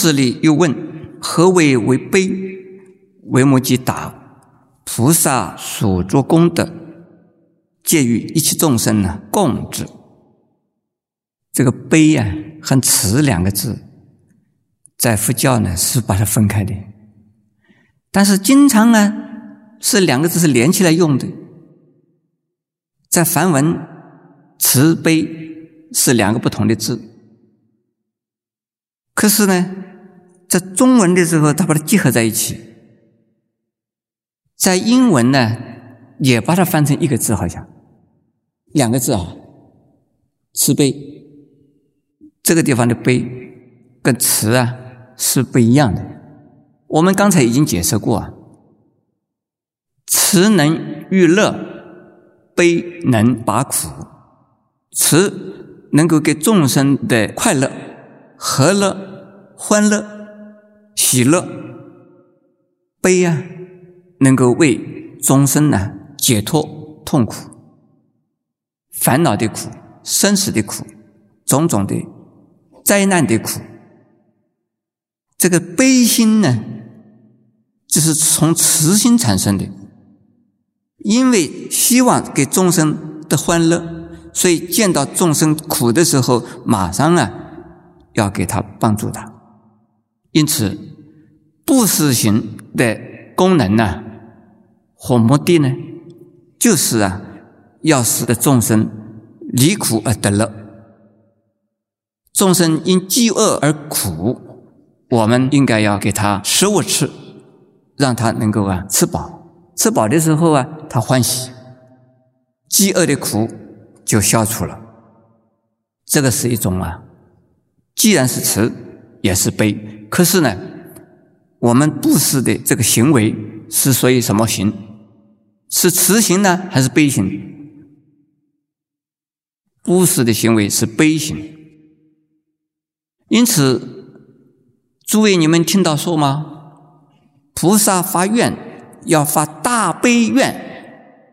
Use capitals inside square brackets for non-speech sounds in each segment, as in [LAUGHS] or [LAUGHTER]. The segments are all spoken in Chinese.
注释里又问：何为为悲？为摩诘答：菩萨所作功德，借与一切众生呢共之。这个悲啊和慈两个字，在佛教呢是把它分开的，但是经常呢是两个字是连起来用的。在梵文，慈悲是两个不同的字，可是呢，在中文的时候，它把它结合在一起。在英文呢，也把它翻成一个字，好像两个字啊，慈悲。这个地方的悲跟慈啊是不一样的。我们刚才已经解释过啊，慈能御乐。悲能拔苦，慈能够给众生的快乐、和乐、欢乐、喜乐；悲啊，能够为众生呢解脱痛苦、烦恼的苦、生死的苦、种种的灾难的苦。这个悲心呢，就是从慈心产生的。因为希望给众生的欢乐，所以见到众生苦的时候，马上啊要给他帮助他。因此，布施行的功能呢和目的呢，就是啊要使得众生离苦而得乐。众生因饥饿而苦，我们应该要给他食物吃，让他能够啊吃饱。吃饱的时候啊，他欢喜，饥饿的苦就消除了。这个是一种啊，既然是慈，也是悲。可是呢，我们布施的这个行为是属于什么行？是慈行呢，还是悲行？布施的行为是悲行。因此，诸位，你们听到说吗？菩萨发愿。要发大悲愿，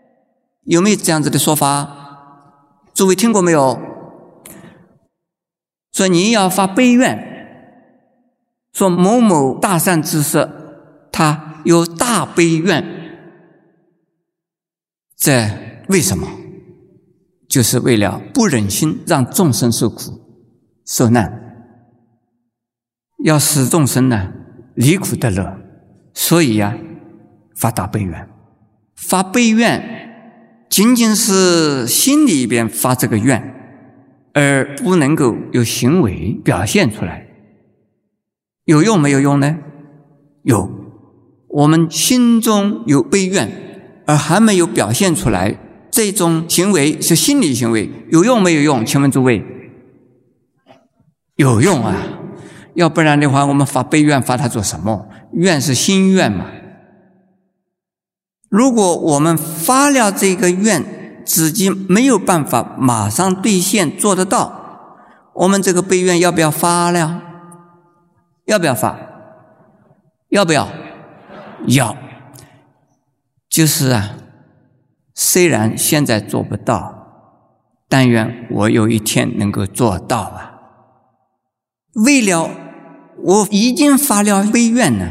有没有这样子的说法？诸位听过没有？说你要发悲愿，说某某大善知识，他有大悲愿，这为什么？就是为了不忍心让众生受苦受难，要使众生呢离苦得乐，所以呀。发大悲愿，发悲愿仅仅是心里边发这个愿，而不能够有行为表现出来，有用没有用呢？有，我们心中有悲愿，而还没有表现出来，这种行为是心理行为，有用没有用？请问诸位，有用啊！要不然的话，我们发悲愿发它做什么？愿是心愿嘛。如果我们发了这个愿，自己没有办法马上兑现做得到，我们这个悲愿要不要发了？要不要发？要不要？要。就是啊，虽然现在做不到，但愿我有一天能够做到啊。为了我已经发了悲愿呢，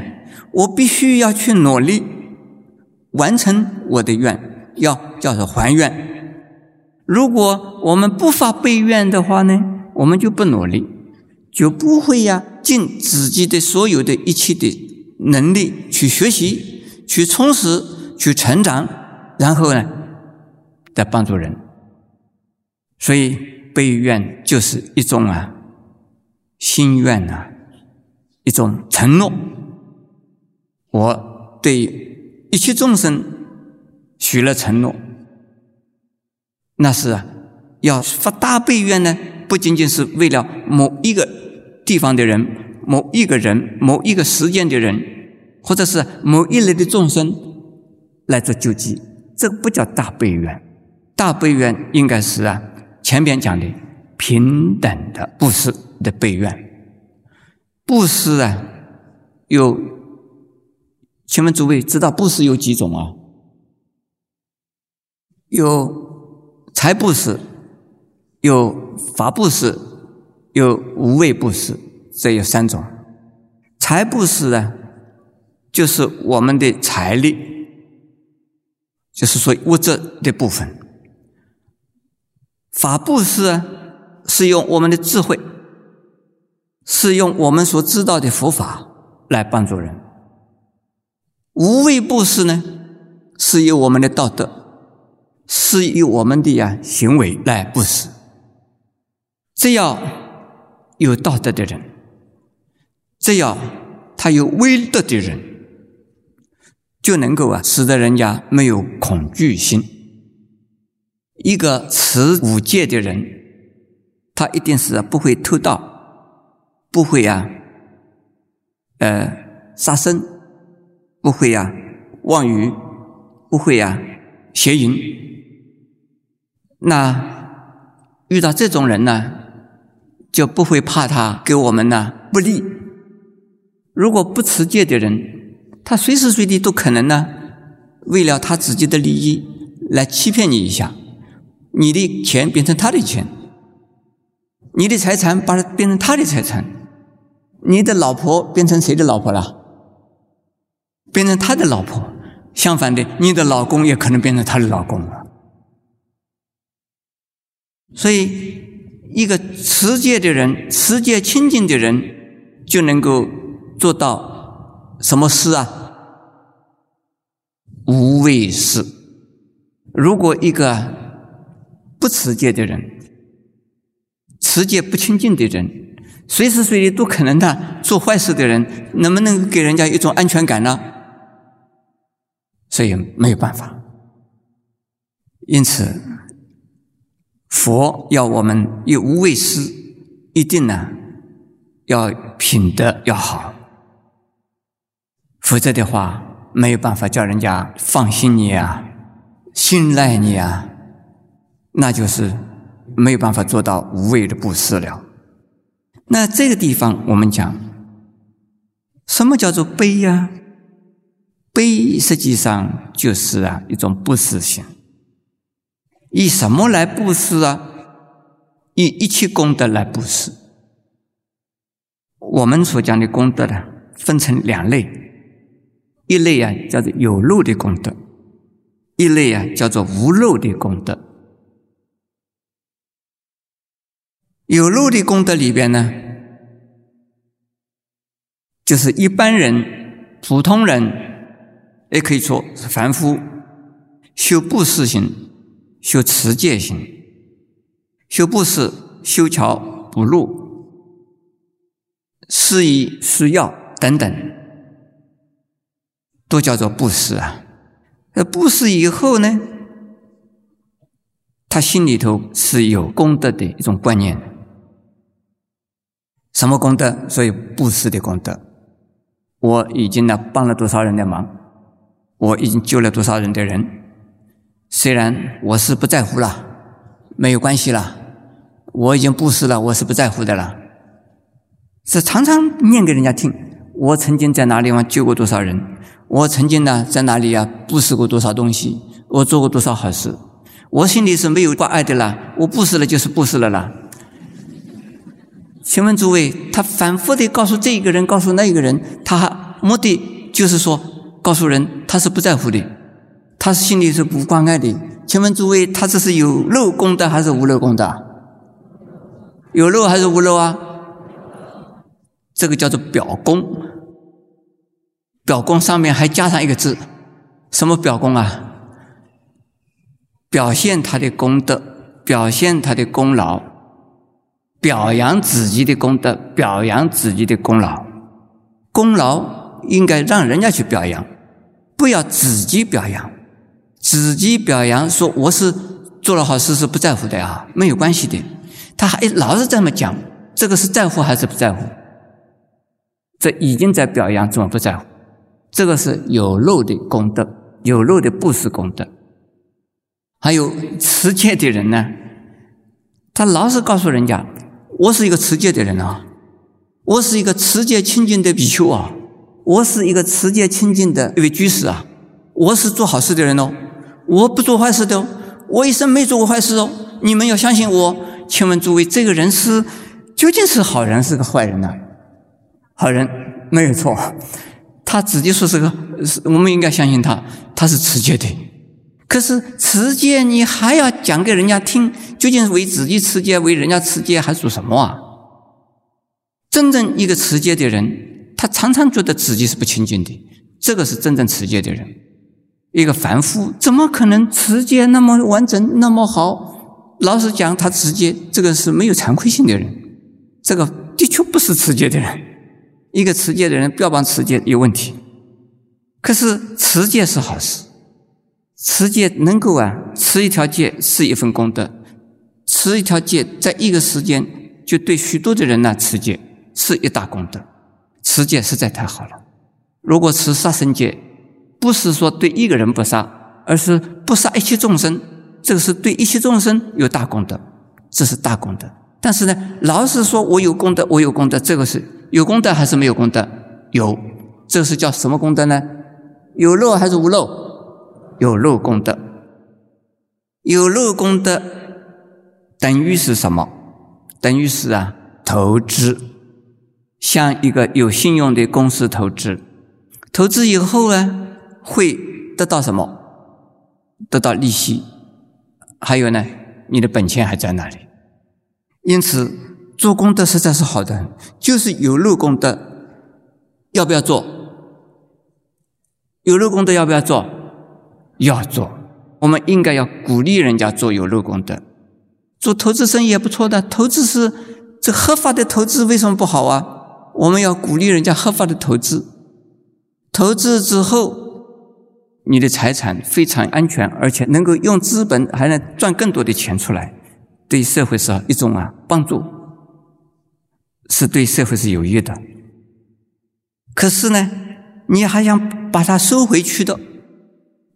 我必须要去努力。完成我的愿，要叫做还愿。如果我们不发悲愿的话呢，我们就不努力，就不会呀尽自己的所有的一切的能力去学习、去充实、去成长，然后呢，再帮助人。所以悲愿就是一种啊心愿啊，一种承诺。我对。一切众生许了承诺，那是啊，要发大悲愿呢，不仅仅是为了某一个地方的人、某一个人、某一个时间的人，或者是某一类的众生来做救济，这个不叫大悲愿。大悲愿应该是啊，前边讲的平等的布施的悲愿。布施啊，有。请问诸位知道布施有几种啊？有财布施，有法布施，有无畏布施，这有三种。财布施呢，就是我们的财力，就是说物质的部分；法布施啊，是用我们的智慧，是用我们所知道的佛法来帮助人；无畏布施呢，是由我们的道德，是由我们的呀行为来布施。只要有道德的人。只要他有威德的人，就能够啊，使得人家没有恐惧心。一个持五戒的人，他一定是不会偷盗，不会啊，呃，杀生，不会啊，妄语，不会啊，邪淫。那遇到这种人呢，就不会怕他给我们呢不利。如果不持戒的人，他随时随地都可能呢，为了他自己的利益来欺骗你一下，你的钱变成他的钱，你的财产把它变成他的财产，你的老婆变成谁的老婆了？变成他的老婆。相反的，你的老公也可能变成他的老公了。所以，一个持戒的人，持戒清净的人，就能够。做到什么事啊？无畏事。如果一个不持戒的人，持戒不清净的人，随时随地都可能的做坏事的人，能不能给人家一种安全感呢？所以没有办法。因此，佛要我们有无畏施，一定呢要品德要好。否则的话，没有办法叫人家放心你啊，信赖你啊，那就是没有办法做到无畏的布施了。那这个地方我们讲，什么叫做悲呀？悲实际上就是啊一种不施心。以什么来布施啊？以一切功德来布施。我们所讲的功德呢，分成两类。一类啊叫做有漏的功德，一类啊叫做无漏的功德。有漏的功德里边呢，就是一般人、普通人，也可以说是凡夫，修布施行、修持戒行、修布施、修桥补路、施医施药等等。都叫做布施啊！那布施以后呢，他心里头是有功德的一种观念。什么功德？所以布施的功德。我已经呢帮了多少人的忙，我已经救了多少人的人。虽然我是不在乎了，没有关系了，我已经布施了，我是不在乎的了。是常常念给人家听，我曾经在哪里方救过多少人。我曾经呢，在哪里呀？布施过多少东西？我做过多少好事？我心里是没有挂碍的啦。我布施了就是布施了啦。请问诸位，他反复的告诉这一个人，告诉那一个人，他目的就是说，告诉人他是不在乎的，他心里是不关爱的。请问诸位，他这是有漏功德还是无漏功德？有漏还是无漏啊？这个叫做表功。表功上面还加上一个字，什么表功啊？表现他的功德，表现他的功劳，表扬自己的功德，表扬自己的功劳。功劳应该让人家去表扬，不要自己表扬。自己表扬说我是做了好事是不在乎的啊，没有关系的。他还老是这么讲，这个是在乎还是不在乎？这已经在表扬，怎么不在乎？这个是有漏的功德，有漏的布施功德。还有持戒的人呢，他老是告诉人家：“我是一个持戒的人啊，我是一个持戒清净的比丘啊，我是一个持戒清净的一位居士啊，我是做好事的人哦，我不做坏事的，我一生没做过坏事哦，你们要相信我。”请问诸位，这个人是究竟是好人是个坏人呢？好人。没有错，他自己说是个，是我们应该相信他，他是持戒的。可是持戒你还要讲给人家听，究竟是为自己持戒，为人家持戒，还做什么啊？真正一个持戒的人，他常常觉得自己是不清净的，这个是真正持戒的人。一个凡夫怎么可能持戒那么完整、那么好？老实讲，他持戒这个是没有惭愧心的人，这个的确不是持戒的人。一个持戒的人标榜持戒有问题，可是持戒是好事。持戒能够啊，持一条戒是一份功德，持一条戒在一个时间就对许多的人呢持戒是一大功德，持戒实在太好了。如果持杀生戒，不是说对一个人不杀，而是不杀一切众生，这个是对一切众生有大功德，这是大功德。但是呢，老是说我有功德，我有功德，这个是有功德还是没有功德？有，这是叫什么功德呢？有漏还是无漏？有漏功德，有漏功德等于是什么？等于是啊，投资，向一个有信用的公司投资，投资以后呢，会得到什么？得到利息，还有呢，你的本钱还在那里。因此，做功德实在是好的，就是有漏功德，要不要做？有漏功德要不要做？要做，我们应该要鼓励人家做有漏功德，做投资生意也不错的。投资是这合法的投资，为什么不好啊？我们要鼓励人家合法的投资，投资之后，你的财产非常安全，而且能够用资本还能赚更多的钱出来，对社会是一种啊帮助，是对社会是有益的。可是呢，你还想把它收回去的？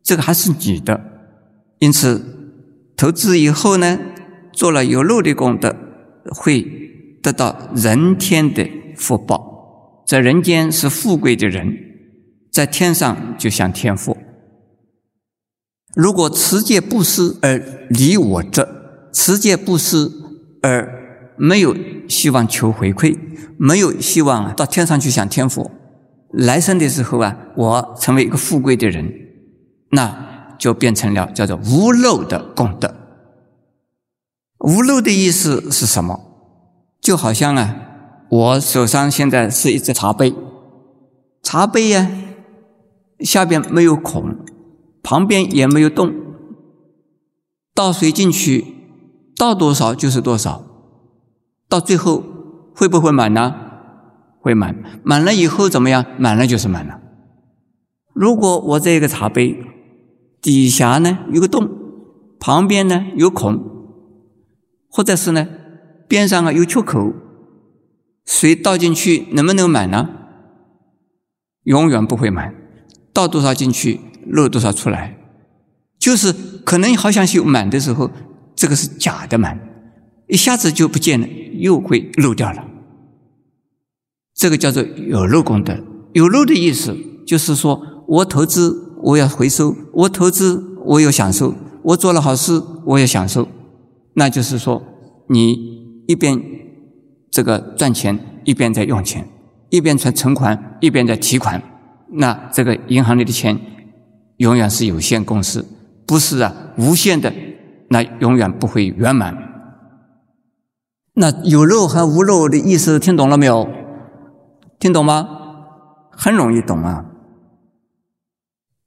这个还是你的，因此投资以后呢，做了有漏的功德，会得到人天的福报，在人间是富贵的人，在天上就像天父。如果持戒不施而离我者，持戒不施而没有希望求回馈，没有希望到天上去享天福，来生的时候啊，我成为一个富贵的人。那就变成了叫做无漏的功德。无漏的意思是什么？就好像啊，我手上现在是一只茶杯，茶杯呀下边没有孔，旁边也没有洞，倒水进去，倒多少就是多少，到最后会不会满呢？会满，满了以后怎么样？满了就是满了。如果我这个茶杯，底下呢有个洞，旁边呢有孔，或者是呢边上啊有缺口，水倒进去能不能满呢？永远不会满，倒多少进去漏多少出来，就是可能好像是有满的时候，这个是假的满，一下子就不见了，又会漏掉了。这个叫做有漏功德，有漏的意思就是说我投资。我要回收，我投资，我有享受；我做了好事，我也享受。那就是说，你一边这个赚钱，一边在用钱，一边存存款，一边在提款。那这个银行里的钱永远是有限公司，不是啊无限的，那永远不会圆满。那有漏和无漏的意思听懂了没有？听懂吗？很容易懂啊。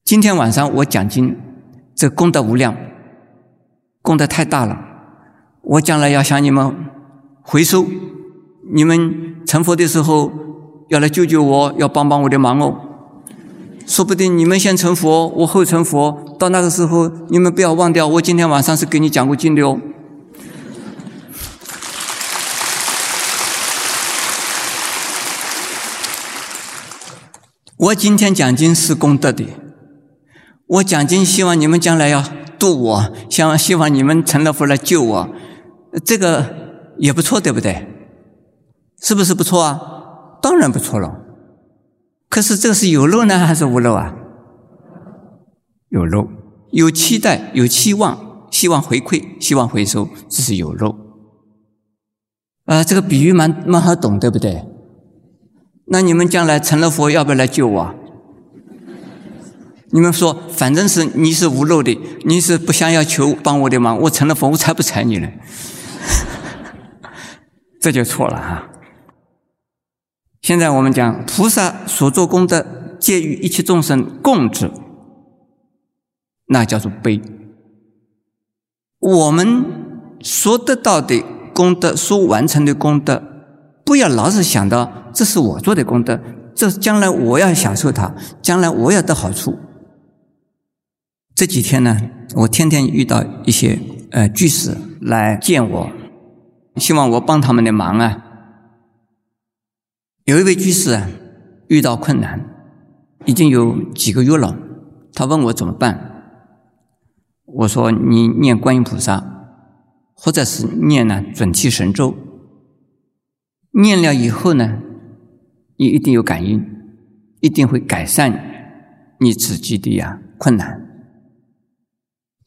今天晚上我讲经，这功德无量，功德太大了。我将来要向你们回收，你们成佛的时候要来救救我，要帮帮我的忙哦。说不定你们先成佛，我后成佛，到那个时候你们不要忘掉，我今天晚上是给你讲过经的哦。我今天讲经是功德的。我讲经，希望你们将来要度我，想希望你们成了佛来救我，这个也不错，对不对？是不是不错啊？当然不错了。可是这是有漏呢，还是无漏啊？有漏，有期待，有期望，希望回馈，希望回收，这是有漏。啊，这个比喻蛮蛮好懂，对不对？那你们将来成了佛，要不要来救我？你们说，反正是你是无漏的，你是不想要求帮我的忙，我成了佛，我才不睬你呢。[LAUGHS] 这就错了哈。现在我们讲菩萨所做功德，皆与一切众生共之，那叫做悲。我们所得到的功德，所完成的功德，不要老是想到这是我做的功德，这将来我要享受它，将来我要得好处。这几天呢，我天天遇到一些呃居士来见我，希望我帮他们的忙啊。有一位居士啊，遇到困难，已经有几个月了，他问我怎么办。我说你念观音菩萨，或者是念呢准提神咒，念了以后呢，你一定有感应，一定会改善你自己的呀困难。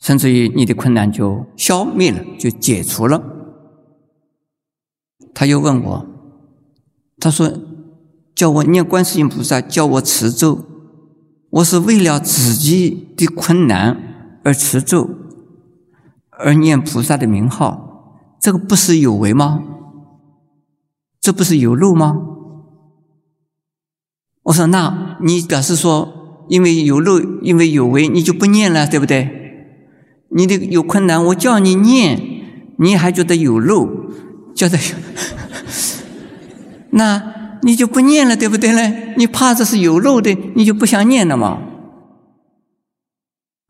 甚至于你的困难就消灭了，就解除了。他又问我，他说：“叫我念观世音菩萨，叫我持咒，我是为了自己的困难而持咒，而念菩萨的名号，这个不是有为吗？这不是有漏吗？”我说：“那你表示说，因为有漏，因为有为，你就不念了，对不对？”你的有困难，我叫你念，你还觉得有漏，觉得，那你就不念了，对不对呢？你怕这是有漏的，你就不想念了嘛。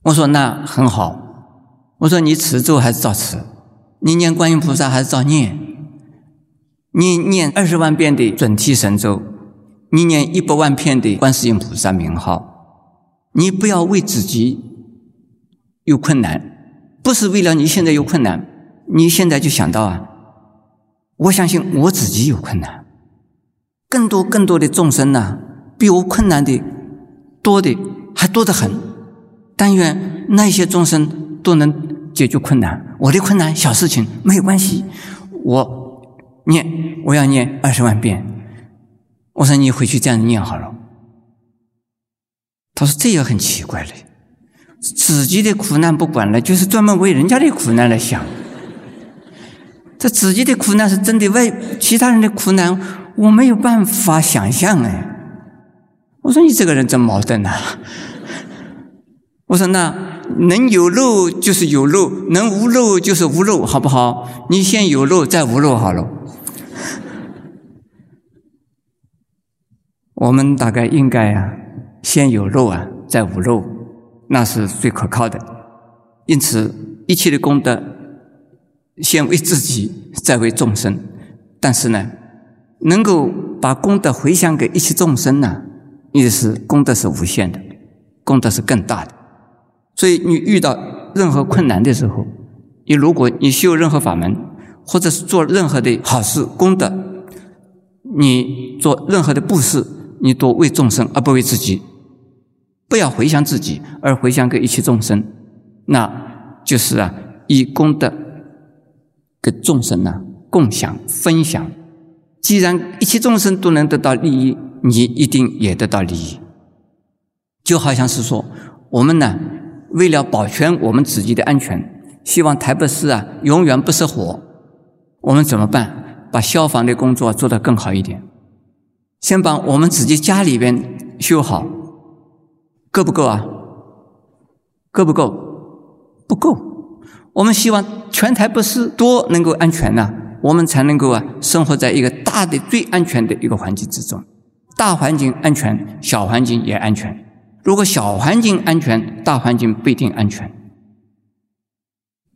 我说那很好，我说你持咒还是照持，你念观音菩萨还是照念，你念二十万遍的准提神咒，你念一百万遍的观世音菩萨名号，你不要为自己。有困难，不是为了你现在有困难，你现在就想到啊！我相信我自己有困难，更多更多的众生呢，比我困难的多的还多得很。但愿那些众生都能解决困难，我的困难小事情没有关系，我念我要念二十万遍。我说你回去这样念好了。他说这也很奇怪嘞。自己的苦难不管了，就是专门为人家的苦难来想。这自己的苦难是真的，为其他人的苦难，我没有办法想象哎。我说你这个人真矛盾呐！我说那能有漏就是有漏，能无漏就是无漏，好不好？你先有漏再无漏好了。我们大概应该啊，先有漏啊，再无漏。那是最可靠的，因此一切的功德，先为自己，再为众生。但是呢，能够把功德回向给一切众生呢，也是功德是无限的，功德是更大的。所以你遇到任何困难的时候，你如果你修任何法门，或者是做任何的好事功德，你做任何的布施，你都为众生而不为自己。不要回向自己，而回向给一切众生，那就是啊，以功德跟众生呢共享分享。既然一切众生都能得到利益，你一定也得到利益。就好像是说，我们呢为了保全我们自己的安全，希望台北市啊永远不失火，我们怎么办？把消防的工作做得更好一点，先把我们自己家里边修好。够不够啊？够不够？不够。我们希望全台北市多能够安全呢，我们才能够啊生活在一个大的最安全的一个环境之中。大环境安全，小环境也安全。如果小环境安全，大环境不一定安全。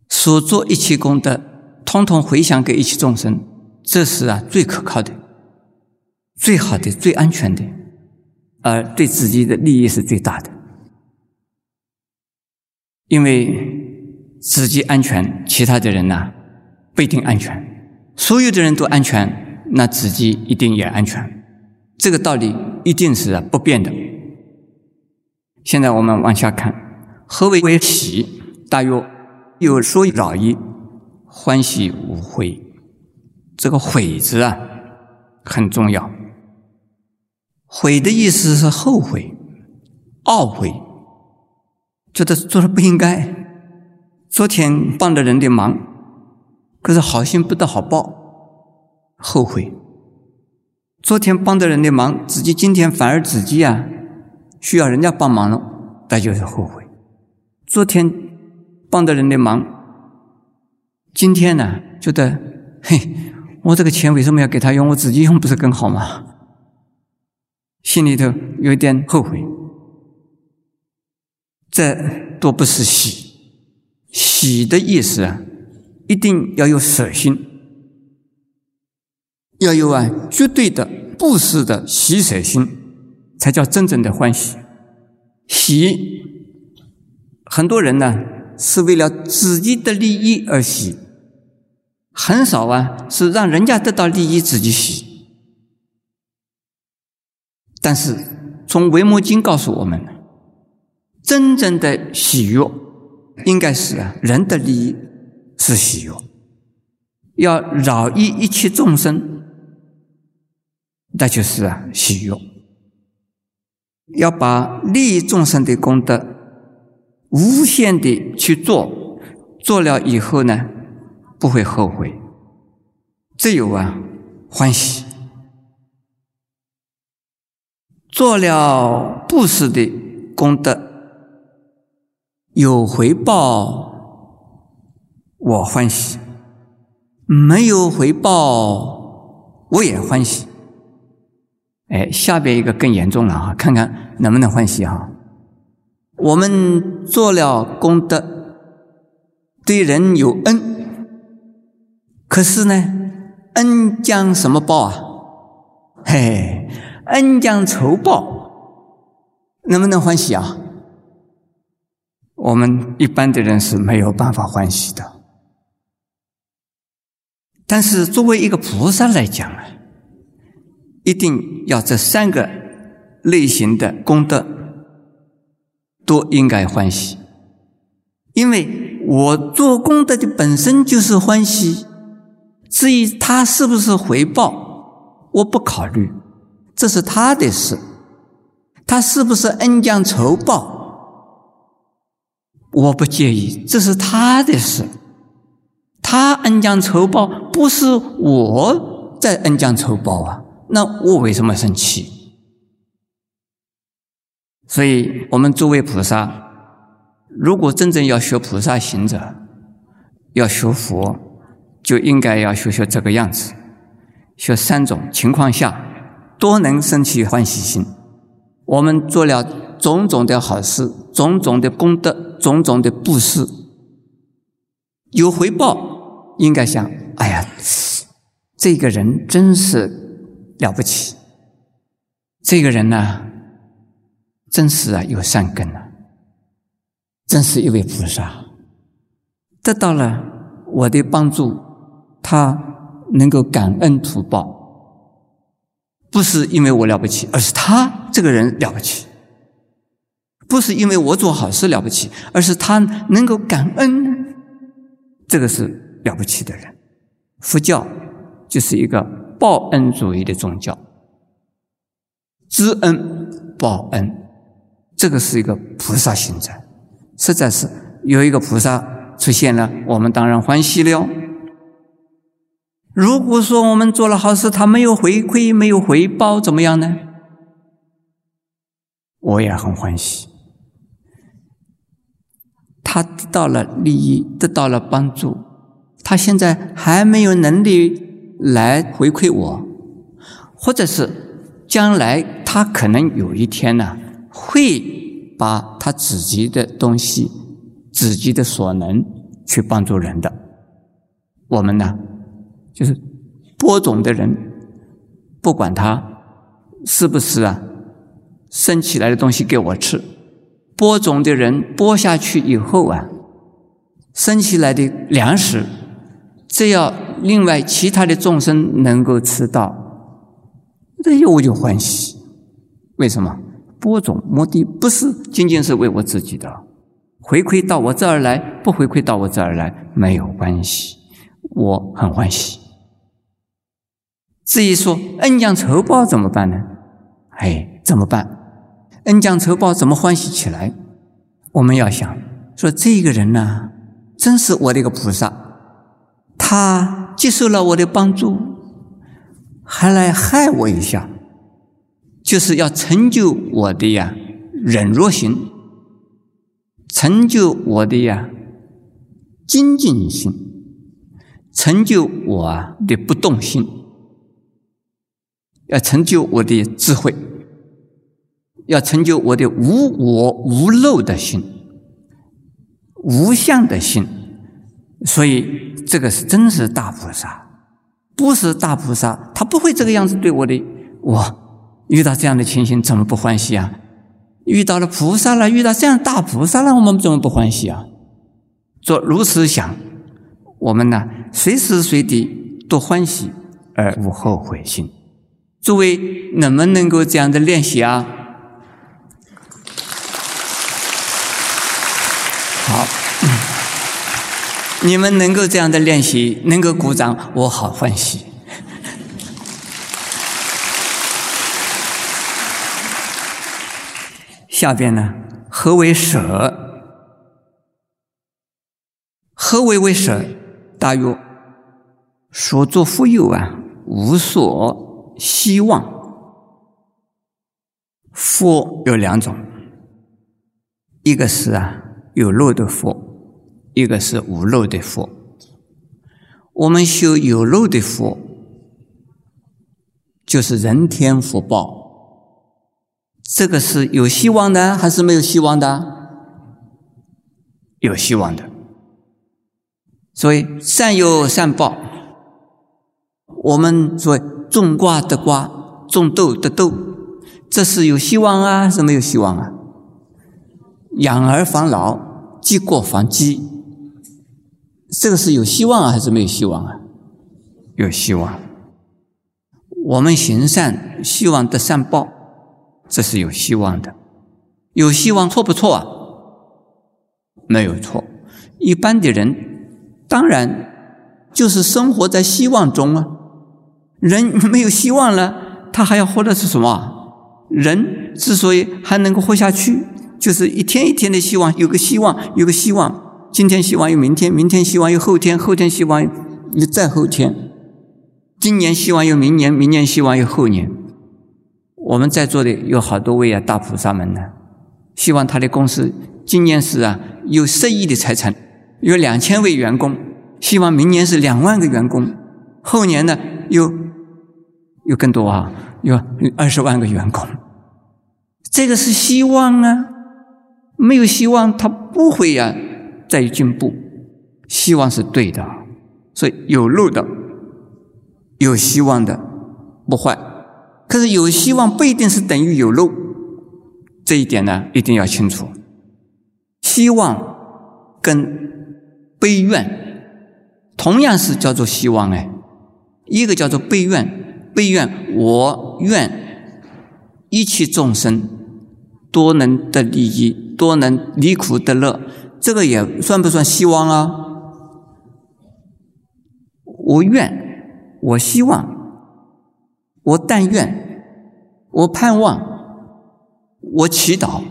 所做一切功德，通通回向给一切众生，这是啊最可靠的、最好的、最安全的。而对自己的利益是最大的，因为自己安全，其他的人呢不一定安全。所有的人都安全，那自己一定也安全。这个道理一定是不变的。现在我们往下看，何为为喜？大约有说饶意，欢喜无悔。这个悔字啊，很重要。悔的意思是后悔、懊悔，觉得做的不应该。昨天帮了人的忙，可是好心不得好报，后悔。昨天帮的人的忙，自己今天反而自己啊需要人家帮忙了，那就是后悔。昨天帮的人的忙，今天呢觉得，嘿，我这个钱为什么要给他用？我自己用不是更好吗？心里头有一点后悔，这都不是喜。喜的意思啊，一定要有舍心，要有啊绝对的布施的喜舍心，才叫真正的欢喜。喜，很多人呢是为了自己的利益而喜，很少啊是让人家得到利益自己喜。但是，从《维摩经》告诉我们，真正的喜悦，应该是啊，人的利益是喜悦，要饶益一切众生，那就是啊喜悦。要把利益众生的功德无限的去做，做了以后呢，不会后悔，只有啊欢喜。做了布施的功德，有回报，我欢喜；没有回报，我也欢喜。哎，下边一个更严重了哈，看看能不能欢喜哈。我们做了功德，对人有恩，可是呢，恩将什么报啊？嘿。恩将仇报，能不能欢喜啊？我们一般的人是没有办法欢喜的。但是作为一个菩萨来讲啊，一定要这三个类型的功德都应该欢喜，因为我做功德的本身就是欢喜，至于他是不是回报，我不考虑。这是他的事，他是不是恩将仇报？我不介意，这是他的事。他恩将仇报，不是我在恩将仇报啊！那我为什么生气？所以，我们诸位菩萨，如果真正要学菩萨行者，要学佛，就应该要学学这个样子，学三种情况下。多能生起欢喜心。我们做了种种的好事，种种的功德，种种的布施，有回报，应该想：哎呀，这个人真是了不起。这个人呢，真是啊有善根啊，真是一位菩萨，得到了我的帮助，他能够感恩图报。不是因为我了不起，而是他这个人了不起；不是因为我做好事了不起，而是他能够感恩，这个是了不起的人。佛教就是一个报恩主义的宗教，知恩报恩，这个是一个菩萨行者，实在是有一个菩萨出现了，我们当然欢喜了。如果说我们做了好事，他没有回馈，没有回报，怎么样呢？我也很欢喜。他得到了利益，得到了帮助，他现在还没有能力来回馈我，或者是将来他可能有一天呢，会把他自己的东西、自己的所能去帮助人的。我们呢？就是播种的人，不管他是不是啊，生起来的东西给我吃。播种的人播下去以后啊，生起来的粮食，只要另外其他的众生能够吃到，这我就欢喜。为什么？播种目的不是仅仅是为我自己的，回馈到我这儿来，不回馈到我这儿来没有关系，我很欢喜。至于说恩将仇报怎么办呢？哎，怎么办？恩将仇报，怎么欢喜起来？我们要想说，这个人呢，真是我的一个菩萨，他接受了我的帮助，还来害我一下，就是要成就我的呀忍弱心，成就我的呀精进心，成就我的不动心，要成就我的智慧。要成就我的无我无漏的心，无相的心，所以这个是真是大菩萨，不是大菩萨，他不会这个样子对我的。我遇到这样的情形，怎么不欢喜啊？遇到了菩萨了，遇到这样大菩萨了，我们怎么不欢喜啊？做如此想，我们呢，随时随地都欢喜而无后悔心。诸位能不能够这样的练习啊？好，你们能够这样的练习，能够鼓掌，我好欢喜。[LAUGHS] 下边呢，何为舍？何为为舍？大约所作富有啊，无所希望。福有两种，一个是啊。有漏的福，一个是无漏的福。我们修有漏的福，就是人天福报。这个是有希望的，还是没有希望的？有希望的。所以善有善报。我们说种瓜得瓜，种豆得豆，这是有希望啊，是没有希望啊？养儿防老，积过防饥，这个是有希望啊，还是没有希望啊？有希望。我们行善，希望得善报，这是有希望的。有希望错不错啊？没有错。一般的人，当然就是生活在希望中啊。人没有希望了，他还要活的是什么？人之所以还能够活下去。就是一天一天的希望，有个希望，有个希望。今天希望有明天，明天希望有后天，后天希望有再后天。今年希望有明年，明年希望有后年。我们在座的有好多位啊，大菩萨们呢，希望他的公司今年是啊有十亿的财产，有两千位员工，希望明年是两万个员工，后年呢有有更多啊，有二十万个员工。这个是希望啊。没有希望，他不会呀，在于进步。希望是对的，所以有路的、有希望的不坏。可是有希望不一定是等于有路，这一点呢一定要清楚。希望跟悲愿同样是叫做希望哎，一个叫做悲愿，悲愿我愿一切众生多能得利益。多能离苦得乐，这个也算不算希望啊？我愿，我希望，我但愿，我盼望，我祈祷，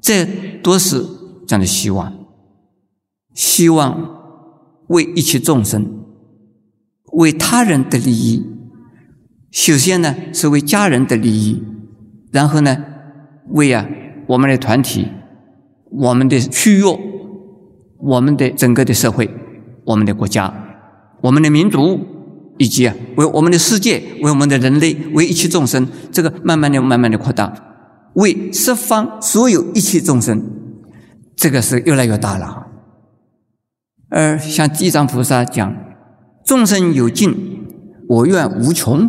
这都是这样的希望。希望为一切众生，为他人的利益。首先呢，是为家人的利益，然后呢，为啊。我们的团体，我们的区域，我们的整个的社会，我们的国家，我们的民族，以及啊，为我们的世界，为我们的人类，为一切众生，这个慢慢的、慢慢的扩大，为十方所有一切众生，这个是越来越大了。而像地藏菩萨讲，众生有尽，我愿无穷，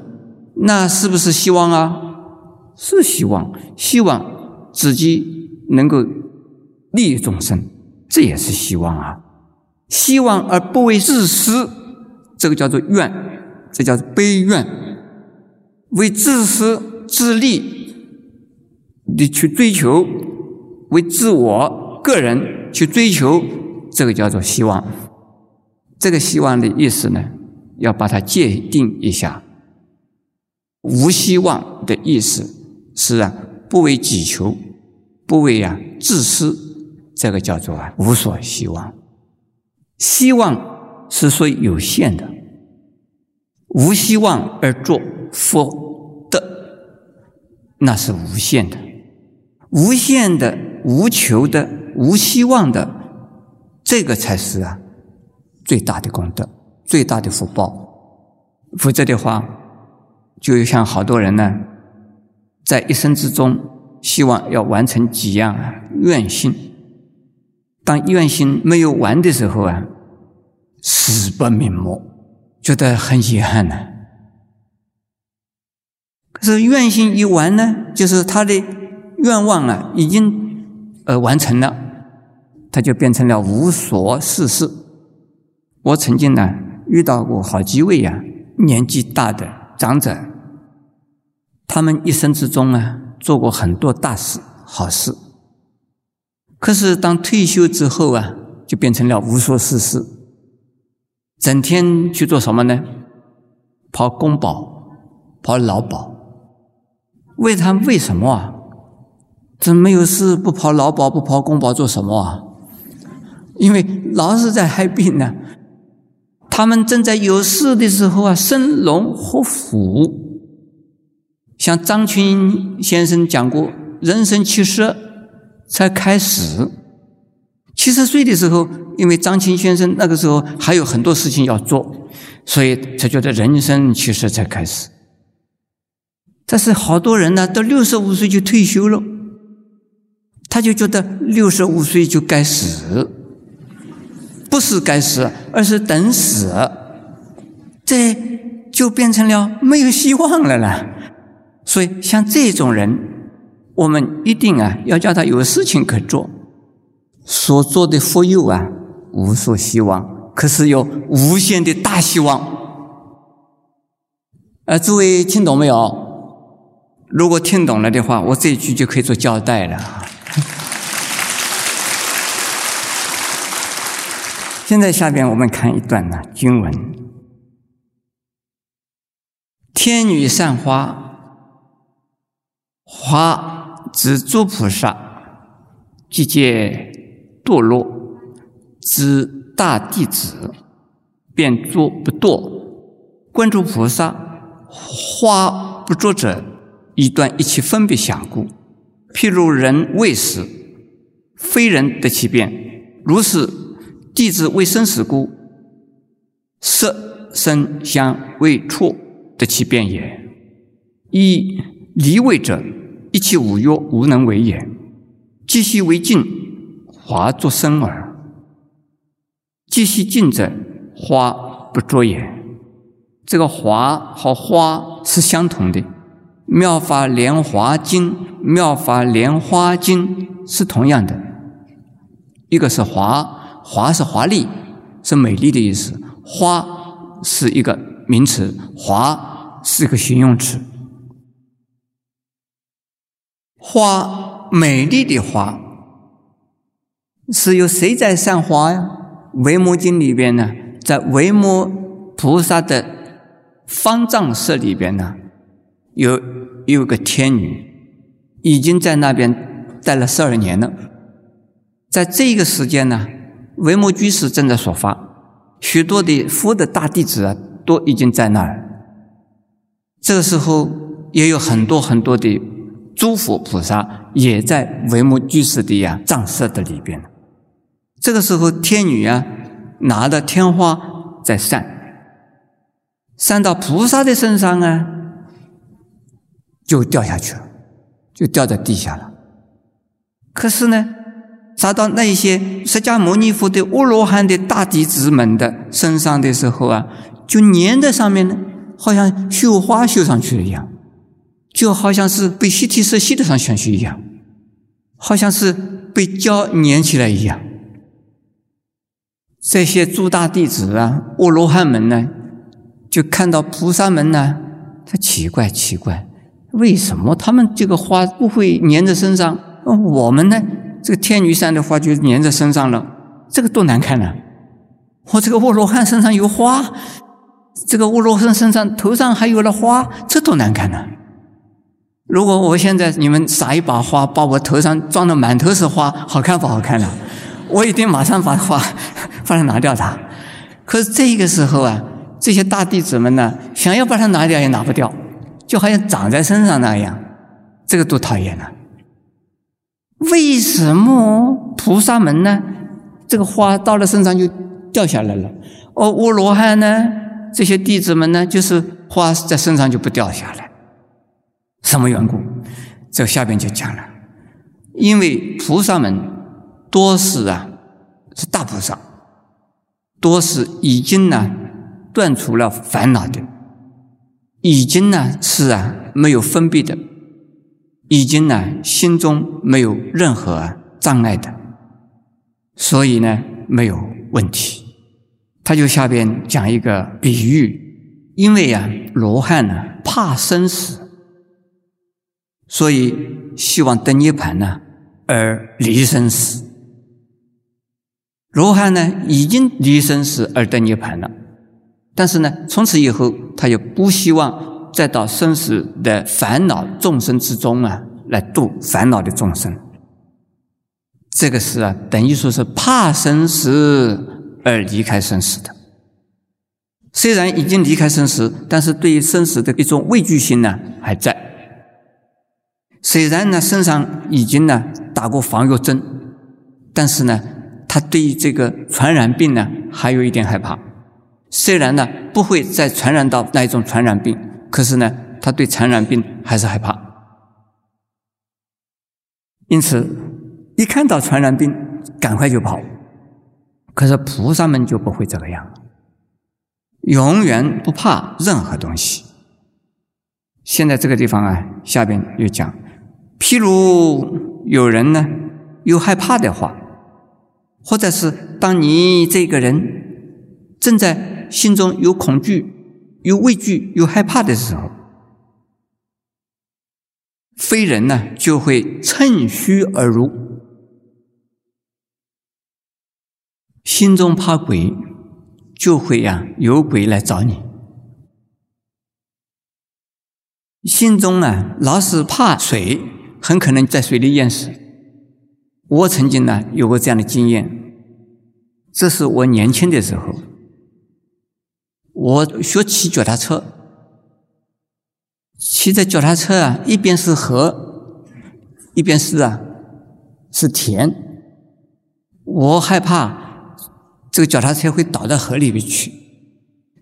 那是不是希望啊？是希望，希望。自己能够利益众生，这也是希望啊！希望而不为自私，这个叫做愿，这叫做悲愿。为自私自利的去追求，为自我个人去追求，这个叫做希望。这个希望的意思呢，要把它界定一下。无希望的意思。是啊，不为己求，不为啊自私，这个叫做啊无所希望。希望是说有限的，无希望而作福德，那是无限的，无限的、无求的、无希望的，这个才是啊最大的功德、最大的福报。否则的话，就像好多人呢，在一生之中希望要完成几样啊愿心，当愿心没有完的时候啊，死不瞑目，觉得很遗憾呢。可是愿心一完呢，就是他的愿望啊已经呃完成了，他就变成了无所事事。我曾经呢遇到过好几位呀。年纪大的长者，他们一生之中啊，做过很多大事、好事。可是当退休之后啊，就变成了无所事事，整天去做什么呢？跑公保、跑劳保。问他为什么啊？这没有事不跑劳保、不跑公保做什么啊？因为老是在害病呢。他们正在有事的时候啊，生龙活虎。像张群先生讲过，人生七十才开始。七十岁的时候，因为张清先生那个时候还有很多事情要做，所以他觉得人生七十才开始。但是好多人呢，到六十五岁就退休了，他就觉得六十五岁就该死。不是该死，而是等死，这就变成了没有希望了啦。所以，像这种人，我们一定啊要叫他有事情可做，所做的福佑啊无所希望，可是有无限的大希望。呃，诸位听懂没有？如果听懂了的话，我这一句就可以做交代了。现在下边我们看一段呢经文：天女散花，花知诸菩萨，即皆堕落之大弟子，便作不堕。观诸菩萨，花不作者，一段一切分别想故。譬如人未死，非人得其变，如是。弟子未生死故，色声香味触得其变也。一离位者，一切五欲无能为也。既悉为净，华作生耳；既悉净者，花不作也。这个华和花是相同的，《妙法莲华经》《妙法莲花经》是同样的，一个是华。华是华丽，是美丽的意思；花是一个名词，华是一个形容词。花美丽的花，是由谁在散花呀？《维摩经》里边呢，在维摩菩萨的方丈室里边呢，有有个天女，已经在那边待了十二年了，在这个时间呢。维摩居士正在说法，许多的佛的大弟子啊，都已经在那儿。这个时候，也有很多很多的诸佛菩萨也在帷幕居士的呀藏色的里边。这个时候，天女啊拿着天花在散，散到菩萨的身上啊，就掉下去了，就掉在地下了。可是呢？撒到那些释迦牟尼佛的阿罗汉的大弟子们的身上的时候啊，就粘在上面呢，好像绣花绣上去了一样，就好像是被吸体色吸得上去一样，好像是被胶粘起来一样。这些诸大弟子啊，阿罗汉们呢，就看到菩萨们呢，他奇怪奇怪，为什么他们这个花不会粘在身上，我们呢？这个天女散的花就粘在身上了，这个多难看呢！我这个沃罗汉身上有花，这个沃罗汉身上头上还有了花，这多难看呢！如果我现在你们撒一把花，把我头上装的满头是花，好看不好看呢？我一定马上把花 [LAUGHS] 把它拿掉它。可是这个时候啊，这些大弟子们呢，想要把它拿掉也拿不掉，就好像长在身上那样，这个多讨厌啊！为什么菩萨们呢？这个花到了身上就掉下来了，而阿罗汉呢，这些弟子们呢，就是花在身上就不掉下来。什么缘故？这下边就讲了，因为菩萨们多是啊，是大菩萨，多是已经呢断除了烦恼的，已经呢是啊没有分别的，已经呢心中没有任何障碍的，所以呢没有问题。他就下边讲一个比喻，因为呀罗汉呢怕生死。所以，希望得涅盘呢，而离生死。罗汉呢，已经离生死而得涅盘了，但是呢，从此以后，他也不希望再到生死的烦恼众生之中啊，来度烦恼的众生。这个是啊，等于说是怕生死而离开生死的。虽然已经离开生死，但是对于生死的一种畏惧心呢，还在。虽然呢，身上已经呢打过防药针，但是呢，他对于这个传染病呢还有一点害怕。虽然呢不会再传染到那一种传染病，可是呢，他对传染病还是害怕。因此，一看到传染病，赶快就跑。可是菩萨们就不会这个样，永远不怕任何东西。现在这个地方啊，下边又讲。譬如有人呢有害怕的话，或者是当你这个人正在心中有恐惧、有畏惧、有害怕的时候，非人呢就会趁虚而入，心中怕鬼，就会呀有鬼来找你。心中啊老是怕水。很可能在水里淹死。我曾经呢有过这样的经验，这是我年轻的时候，我学骑脚踏车，骑着脚踏车啊，一边是河，一边是啊是田，我害怕这个脚踏车会倒到河里面去，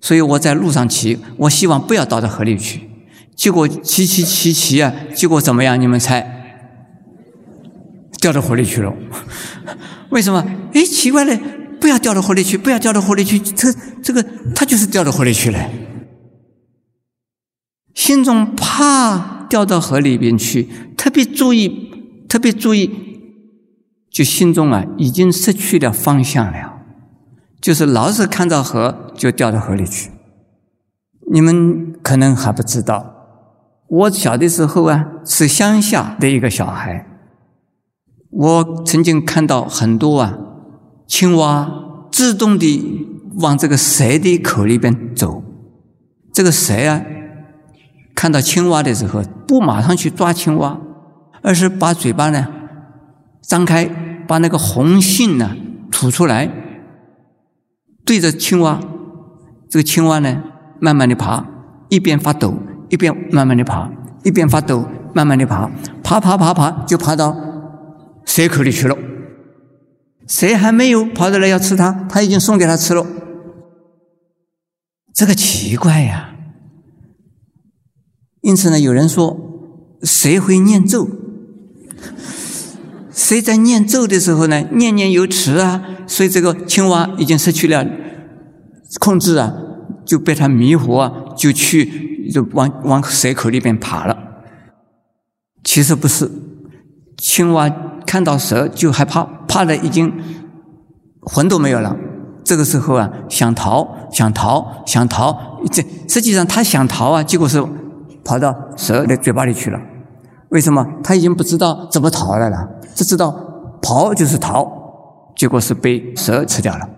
所以我在路上骑，我希望不要倒到河里去。结果骑骑骑骑啊，结果怎么样？你们猜？掉到河里去了。[LAUGHS] 为什么？哎，奇怪了，不要掉到河里去，不要掉到河里去。这这个，他就是掉到河里去了。心中怕掉到河里边去，特别注意，特别注意，就心中啊，已经失去了方向了，就是老是看到河就掉到河里去。你们可能还不知道。我小的时候啊，是乡下的一个小孩。我曾经看到很多啊，青蛙自动的往这个蛇的口里边走。这个蛇啊，看到青蛙的时候，不马上去抓青蛙，而是把嘴巴呢张开，把那个红信呢吐出来，对着青蛙。这个青蛙呢，慢慢的爬，一边发抖。一边慢慢的爬，一边发抖，慢慢的爬，爬爬爬爬，就爬到蛇口里去了。蛇还没有跑到来要吃它，它已经送给他吃了。这个奇怪呀！因此呢，有人说，谁会念咒？谁在念咒的时候呢，念念有词啊，所以这个青蛙已经失去了控制啊，就被他迷惑啊，就去。就往往蛇口里边爬了，其实不是，青蛙看到蛇就害怕，怕的已经魂都没有了。这个时候啊，想逃，想逃，想逃，这实际上他想逃啊，结果是跑到蛇的嘴巴里去了。为什么？他已经不知道怎么逃来了，只知道跑就是逃，结果是被蛇吃掉了。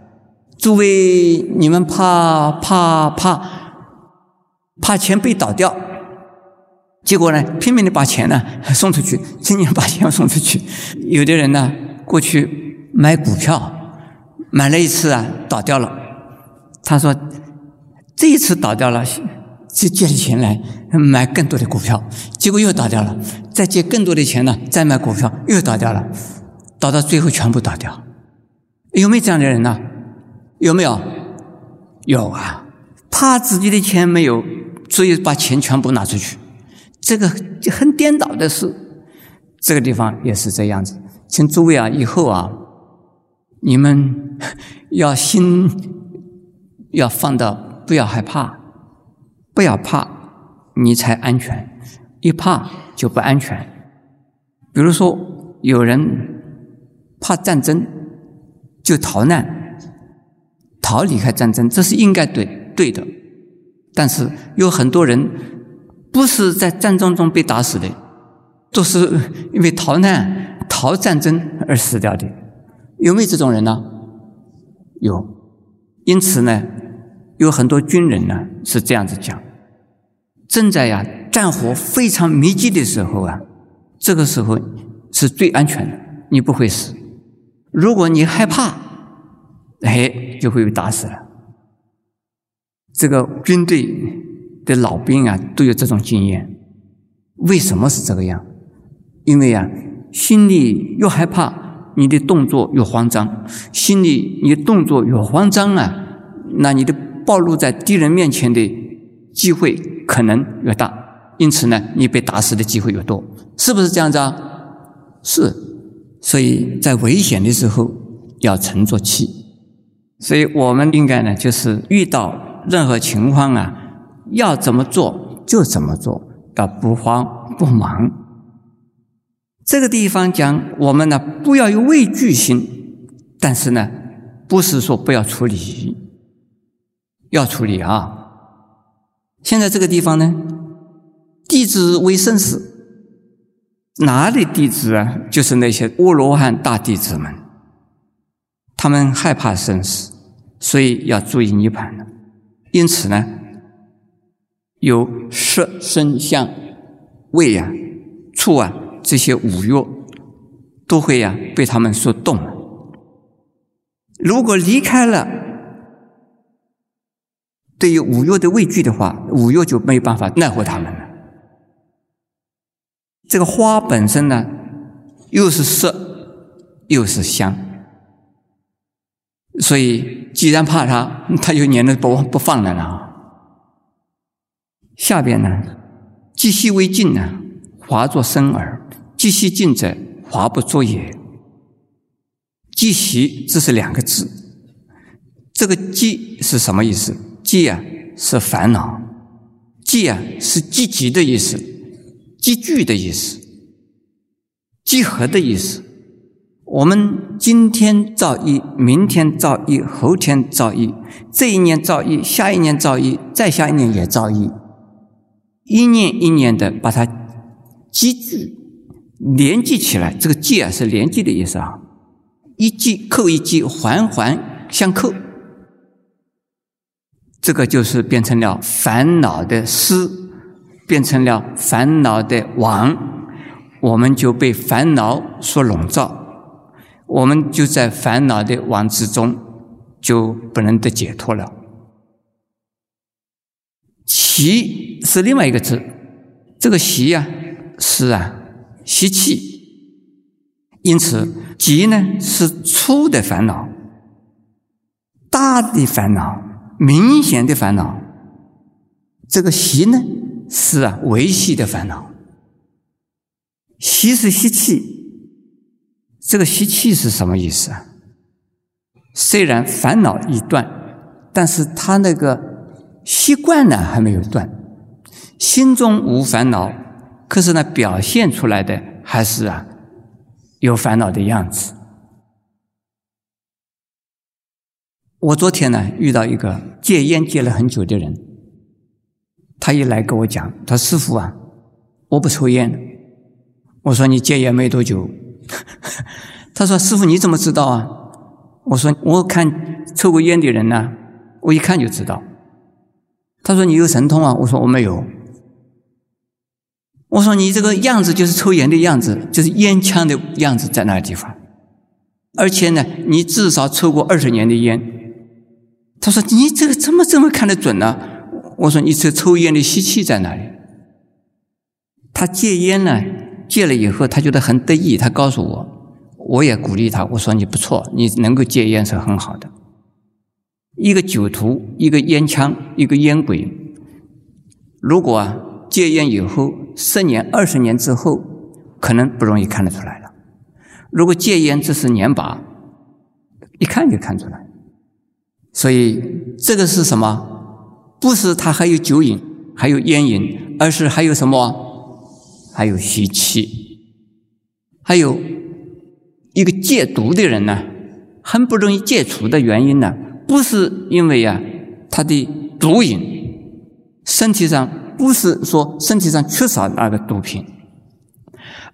诸位，你们怕怕怕？怕钱被倒掉，结果呢，拼命的把钱呢送出去，拼命把钱送出去。有的人呢，过去买股票，买了一次啊，倒掉了。他说，这一次倒掉了，就借了钱来买更多的股票，结果又倒掉了，再借更多的钱呢，再买股票又倒掉了，倒到最后全部倒掉。有没有这样的人呢？有没有？有啊，怕自己的钱没有，所以把钱全部拿出去。这个很颠倒的事，这个地方也是这样子。请诸位啊，以后啊，你们要心要放到，不要害怕，不要怕，你才安全。一怕就不安全。比如说，有人怕战争，就逃难，逃离开战争，这是应该对对的。但是有很多人。不是在战争中被打死的，都是因为逃难、逃战争而死掉的。有没有这种人呢？有。因此呢，有很多军人呢是这样子讲：正在呀战火非常密集的时候啊，这个时候是最安全的，你不会死。如果你害怕，哎，就会被打死了。这个军队。的老兵啊，都有这种经验。为什么是这个样？因为啊，心里越害怕，你的动作越慌张；心里你的动作越慌张啊，那你的暴露在敌人面前的机会可能越大。因此呢，你被打死的机会越多，是不是这样子啊？是。所以在危险的时候要沉着气。所以我们应该呢，就是遇到任何情况啊。要怎么做就怎么做，要不慌不忙。这个地方讲我们呢，不要有畏惧心，但是呢，不是说不要处理，要处理啊。现在这个地方呢，弟子为生死，哪里弟子啊？就是那些阿罗汉大弟子们，他们害怕生死，所以要注意涅盘的。因此呢。有色、声、香、味啊、触啊这些五欲，都会呀被他们所动。如果离开了对于五欲的畏惧的话，五欲就没有办法奈何他们了。这个花本身呢，又是色，又是香，所以既然怕它，[LAUGHS] 它就粘着不不放了呢。下边呢，既息为静呢，华作生耳；既息静者，华不作也。既习，这是两个字。这个积是什么意思？积啊，是烦恼；积啊，是积极的意思，积聚的意思，集合的意思。我们今天造一，明天造一，后天造一，这一年造一，下一年造一，再下一年也造一。一年一年的把它积聚、连接起来，这个“积”啊是连接的意思啊，一积扣一积，环环相扣，这个就是变成了烦恼的丝，变成了烦恼的网，我们就被烦恼所笼罩，我们就在烦恼的网之中，就不能得解脱了。习是另外一个字，这个习呀是啊习气，因此急呢是粗的烦恼，大的烦恼，明显的烦恼。这个习呢是啊维系的烦恼，习是吸气，这个吸气是什么意思啊？虽然烦恼已断，但是他那个。习惯呢还没有断，心中无烦恼，可是呢表现出来的还是啊有烦恼的样子。我昨天呢遇到一个戒烟戒了很久的人，他一来跟我讲，他师傅啊，我不抽烟。我说你戒烟没多久，[LAUGHS] 他说师傅你怎么知道啊？我说我看抽过烟的人呢，我一看就知道。他说：“你有神通啊？”我说：“我没有。”我说你这个样子就是抽烟的样子，就是烟枪的样子在那个地方。而且呢，你至少抽过二十年的烟。他说你这个怎么这么看得准呢？我说你这抽烟的吸气在哪里？他戒烟呢，戒了以后他觉得很得意，他告诉我，我也鼓励他，我说你不错，你能够戒烟是很好的。一个酒徒，一个烟枪，一个烟鬼，如果啊。戒烟以后，十年、二十年之后，可能不容易看得出来了。如果戒烟只是年把，一看就看出来。所以这个是什么？不是他还有酒瘾，还有烟瘾，而是还有什么？还有习气。还有一个戒毒的人呢，很不容易戒除的原因呢，不是因为呀他的毒瘾，身体上。不是说身体上缺少那个毒品，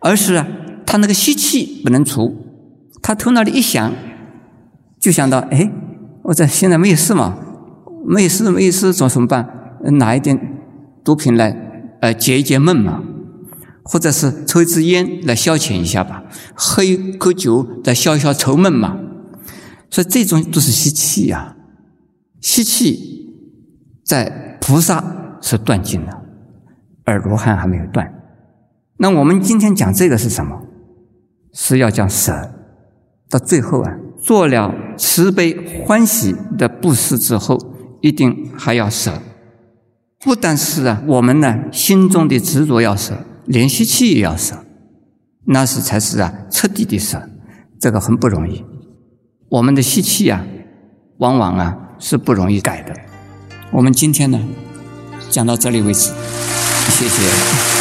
而是啊，他那个吸气不能除，他头脑里一想，就想到，哎，我这现在没有事嘛，没有事没有事，做什么办？拿一点毒品来，呃，解一解闷嘛，或者是抽一支烟来消遣一下吧，喝一口酒来消消愁闷嘛。所以这种都是吸气呀，吸气在菩萨。是断尽了，而罗汉还没有断。那我们今天讲这个是什么？是要讲舍。到最后啊，做了慈悲欢喜的布施之后，一定还要舍。不但是啊，我们呢心中的执着要舍，连吸气也要舍，那是才是啊彻底的舍。这个很不容易。我们的吸气啊，往往啊是不容易改的。我们今天呢。讲到这里为止，谢谢。